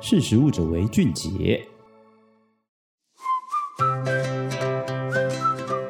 识时务者为俊杰。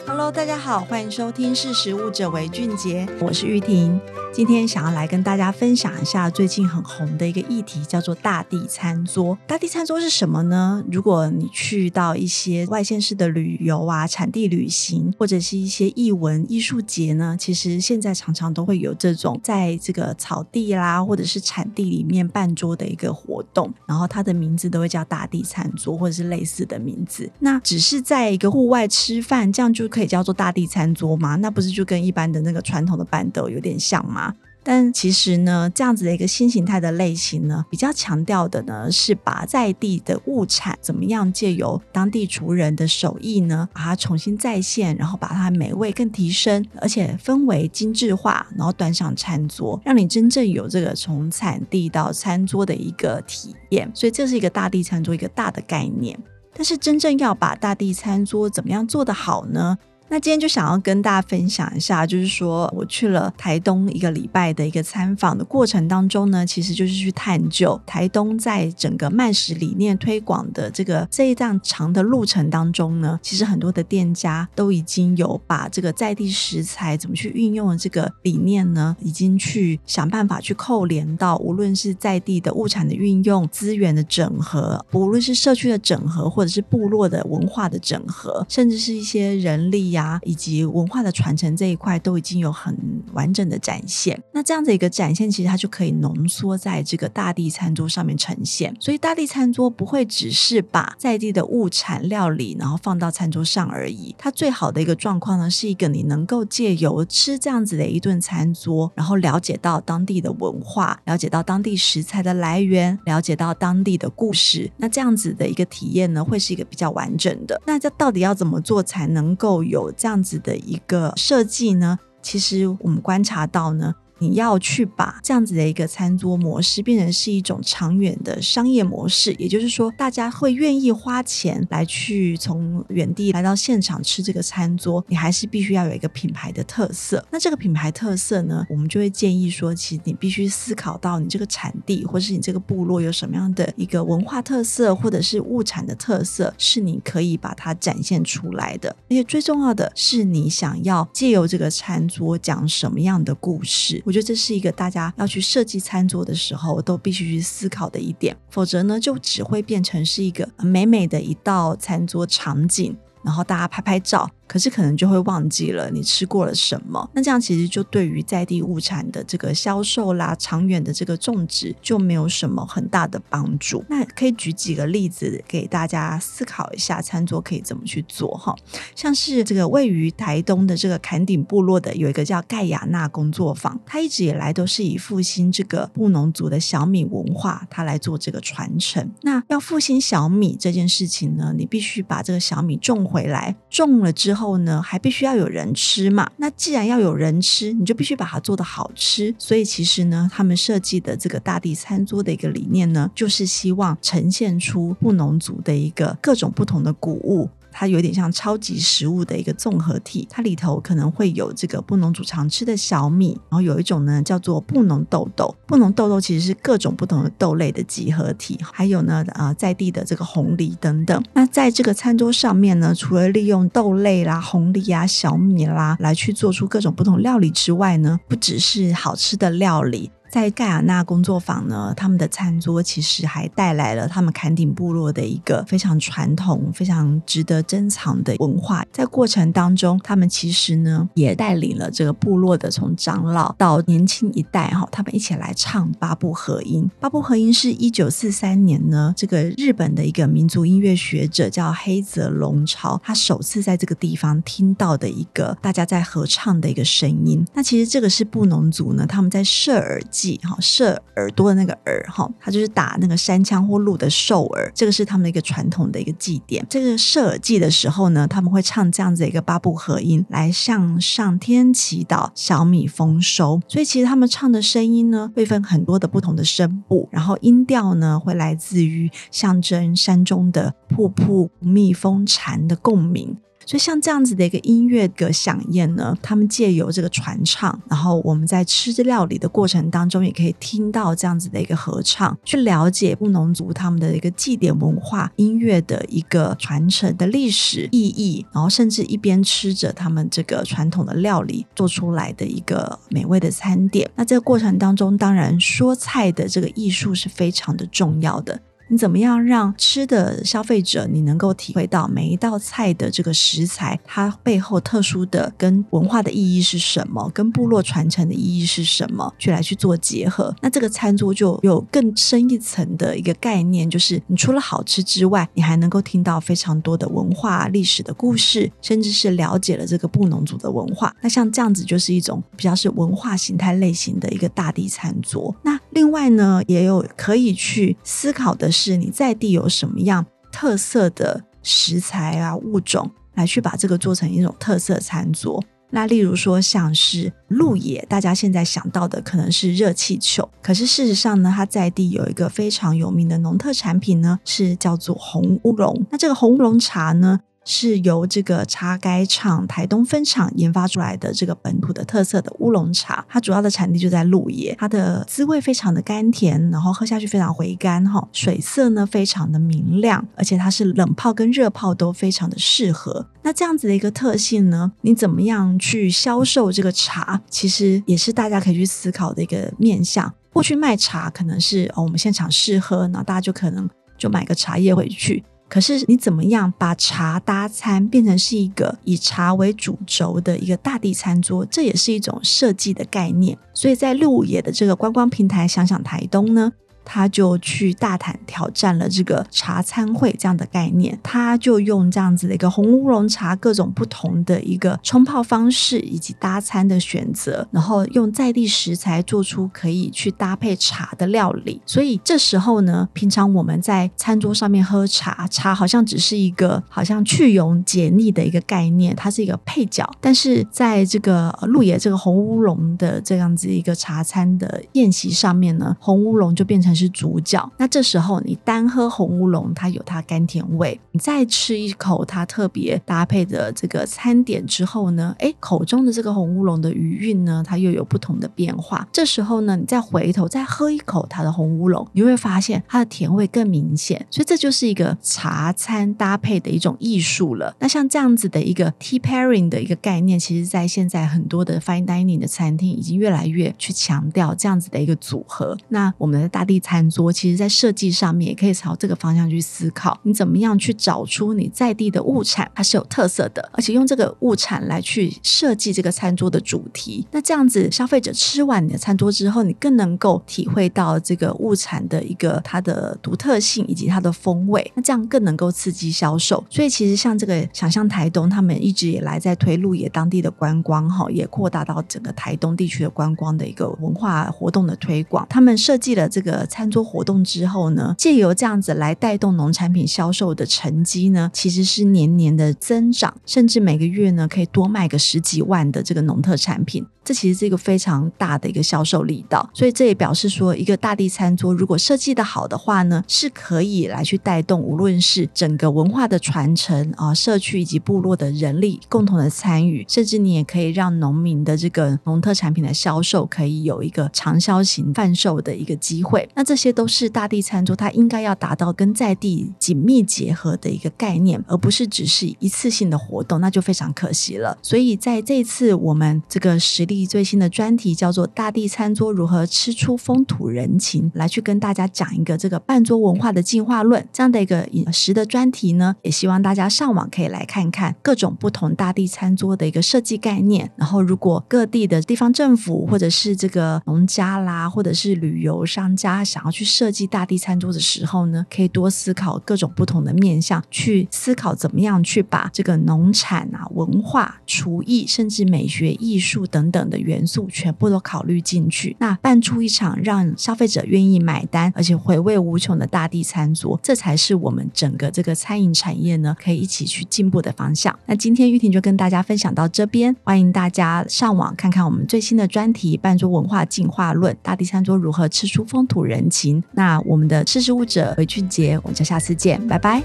Hello，大家好，欢迎收听《识时务者为俊杰》，我是玉婷。今天想要来跟大家分享一下最近很红的一个议题，叫做大地餐桌。大地餐桌是什么呢？如果你去到一些外县市的旅游啊、产地旅行，或者是一些艺文艺术节呢，其实现在常常都会有这种在这个草地啦，或者是产地里面办桌的一个活动，然后它的名字都会叫大地餐桌，或者是类似的名字。那只是在一个户外吃饭，这样就可以叫做大地餐桌吗？那不是就跟一般的那个传统的板凳有点像吗？但其实呢，这样子的一个新形态的类型呢，比较强调的呢，是把在地的物产怎么样借由当地厨人的手艺呢，把它重新再现，然后把它美味更提升，而且氛围精致化，然后端上餐桌，让你真正有这个从产地到餐桌的一个体验。所以这是一个大地餐桌，一个大的概念。但是真正要把大地餐桌怎么样做得好呢？那今天就想要跟大家分享一下，就是说我去了台东一个礼拜的一个参访的过程当中呢，其实就是去探究台东在整个慢食理念推广的这个这一段长的路程当中呢，其实很多的店家都已经有把这个在地食材怎么去运用的这个理念呢，已经去想办法去扣连到无论是在地的物产的运用、资源的整合，无论是社区的整合，或者是部落的文化的整合，甚至是一些人力呀。以及文化的传承这一块都已经有很完整的展现。那这样的一个展现，其实它就可以浓缩在这个大地餐桌上面呈现。所以大地餐桌不会只是把在地的物产料理，然后放到餐桌上而已。它最好的一个状况呢，是一个你能够借由吃这样子的一顿餐桌，然后了解到当地的文化，了解到当地食材的来源，了解到当地的故事。那这样子的一个体验呢，会是一个比较完整的。那这到底要怎么做才能够有？这样子的一个设计呢，其实我们观察到呢。你要去把这样子的一个餐桌模式变成是一种长远的商业模式，也就是说，大家会愿意花钱来去从远地来到现场吃这个餐桌，你还是必须要有一个品牌的特色。那这个品牌特色呢，我们就会建议说，其实你必须思考到你这个产地或是你这个部落有什么样的一个文化特色，或者是物产的特色，是你可以把它展现出来的。而且最重要的是，你想要借由这个餐桌讲什么样的故事。我觉得这是一个大家要去设计餐桌的时候都必须去思考的一点，否则呢，就只会变成是一个美美的一道餐桌场景，然后大家拍拍照。可是可能就会忘记了你吃过了什么，那这样其实就对于在地物产的这个销售啦、长远的这个种植就没有什么很大的帮助。那可以举几个例子给大家思考一下，餐桌可以怎么去做哈？像是这个位于台东的这个坎顶部落的有一个叫盖亚纳工作坊，它一直以来都是以复兴这个布农族的小米文化，它来做这个传承。那要复兴小米这件事情呢，你必须把这个小米种回来，种了之。后呢，还必须要有人吃嘛。那既然要有人吃，你就必须把它做的好吃。所以其实呢，他们设计的这个大地餐桌的一个理念呢，就是希望呈现出布农族的一个各种不同的谷物。它有点像超级食物的一个综合体，它里头可能会有这个布农族常吃的小米，然后有一种呢叫做布农豆豆，布农豆豆其实是各种不同的豆类的集合体，还有呢啊、在地的这个红藜等等。那在这个餐桌上面呢，除了利用豆类啦、红藜啊、小米啦来去做出各种不同料理之外呢，不只是好吃的料理。在盖亚纳工作坊呢，他们的餐桌其实还带来了他们坎顶部落的一个非常传统、非常值得珍藏的文化。在过程当中，他们其实呢也带领了这个部落的从长老到年轻一代哈，他们一起来唱八部合音。八部合音是一九四三年呢，这个日本的一个民族音乐学者叫黑泽龙朝，他首次在这个地方听到的一个大家在合唱的一个声音。那其实这个是布农族呢，他们在射耳。哈，射耳朵的那个耳哈，它就是打那个山羌或鹿的兽耳，这个是他们的一个传统的一个祭典。这个射耳祭的时候呢，他们会唱这样子一个八部合音，来向上天祈祷小米丰收。所以其实他们唱的声音呢，会分很多的不同的声部，然后音调呢，会来自于象征山中的瀑布、蜜蜂、蝉的共鸣。所以像这样子的一个音乐的响宴呢，他们借由这个传唱，然后我们在吃料理的过程当中，也可以听到这样子的一个合唱，去了解布农族他们的一个祭典文化、音乐的一个传承的历史意义，然后甚至一边吃着他们这个传统的料理做出来的一个美味的餐点。那这个过程当中，当然说菜的这个艺术是非常的重要的。你怎么样让吃的消费者，你能够体会到每一道菜的这个食材，它背后特殊的跟文化的意义是什么，跟部落传承的意义是什么，去来去做结合。那这个餐桌就有更深一层的一个概念，就是你除了好吃之外，你还能够听到非常多的文化历史的故事，甚至是了解了这个布农族的文化。那像这样子就是一种比较是文化形态类型的一个大地餐桌。那另外呢，也有可以去思考的是你在地有什么样特色的食材啊物种，来去把这个做成一种特色餐桌。那例如说像是鹿野，大家现在想到的可能是热气球，可是事实上呢，它在地有一个非常有名的农特产品呢，是叫做红乌龙。那这个红乌龙茶呢，是由这个茶改厂台东分厂研发出来的这个本土的特色的乌龙茶，它主要的产地就在鹿野，它的滋味非常的甘甜，然后喝下去非常回甘哈，水色呢非常的明亮，而且它是冷泡跟热泡都非常的适合。那这样子的一个特性呢，你怎么样去销售这个茶，其实也是大家可以去思考的一个面向。过去卖茶可能是哦，我们现场试喝，然后大家就可能就买个茶叶回去。可是你怎么样把茶搭餐变成是一个以茶为主轴的一个大地餐桌？这也是一种设计的概念。所以在鹿野的这个观光平台，想想台东呢。他就去大胆挑战了这个茶餐会这样的概念，他就用这样子的一个红乌龙茶各种不同的一个冲泡方式以及搭餐的选择，然后用在地食材做出可以去搭配茶的料理。所以这时候呢，平常我们在餐桌上面喝茶，茶好像只是一个好像去油解腻的一个概念，它是一个配角。但是在这个鹿野这个红乌龙的这样子一个茶餐的宴席上面呢，红乌龙就变成是主角。那这时候你单喝红乌龙，它有它甘甜味；你再吃一口它特别搭配的这个餐点之后呢，哎，口中的这个红乌龙的余韵呢，它又有不同的变化。这时候呢，你再回头再喝一口它的红乌龙，你会发现它的甜味更明显。所以这就是一个茶餐搭配的一种艺术了。那像这样子的一个 tea pairing 的一个概念，其实在现在很多的 fine dining 的餐厅已经越来越去强调这样子的一个组合。那我们的大地餐桌，其实在设计上面也可以朝这个方向去思考，你怎么样去找出你在地的物产，它是有特色的，而且用这个物产来去设计这个餐桌的主题。那这样子，消费者吃完你的餐桌之后，你更能够体会到这个物产的一个它的独特性以及它的风味。那这样更能够刺激销售。所以其实像这个想象台东，他们一直以来在推鹿野当地的观光，哈，也扩大到整个台东地区的观光的一个文化活动的推广。他们设计了这个餐桌活动之后呢，借由这样子来带动农产品销售的成绩呢，其实是年年的增长，甚至每个月呢可以多卖个十几万的这个农特产品。这其实是一个非常大的一个销售力道，所以这也表示说，一个大地餐桌如果设计的好的话呢，是可以来去带动无论是整个文化的传承啊，社区以及部落的人力共同的参与，甚至你也可以让农民的这个农特产品的销售可以有一个长销型贩售的一个机会。那这些都是大地餐桌它应该要达到跟在地紧密结合的一个概念，而不是只是一次性的活动，那就非常可惜了。所以在这一次我们这个实力最新的专题叫做《大地餐桌如何吃出风土人情》，来去跟大家讲一个这个半桌文化的进化论这样的一个饮食的专题呢，也希望大家上网可以来看看各种不同大地餐桌的一个设计概念。然后，如果各地的地方政府或者是这个农家啦，或者是旅游商家想要去设计大地餐桌的时候呢，可以多思考各种不同的面向，去思考怎么样去把这个农产啊、文化、厨艺，甚至美学、艺术等等。的元素全部都考虑进去，那办出一场让消费者愿意买单，而且回味无穷的大地餐桌，这才是我们整个这个餐饮产业呢可以一起去进步的方向。那今天玉婷就跟大家分享到这边，欢迎大家上网看看我们最新的专题《半桌文化进化论：大地餐桌如何吃出风土人情》。那我们的识食物者韦俊杰，我们就下次见，拜拜。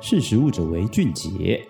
识食物者为俊杰。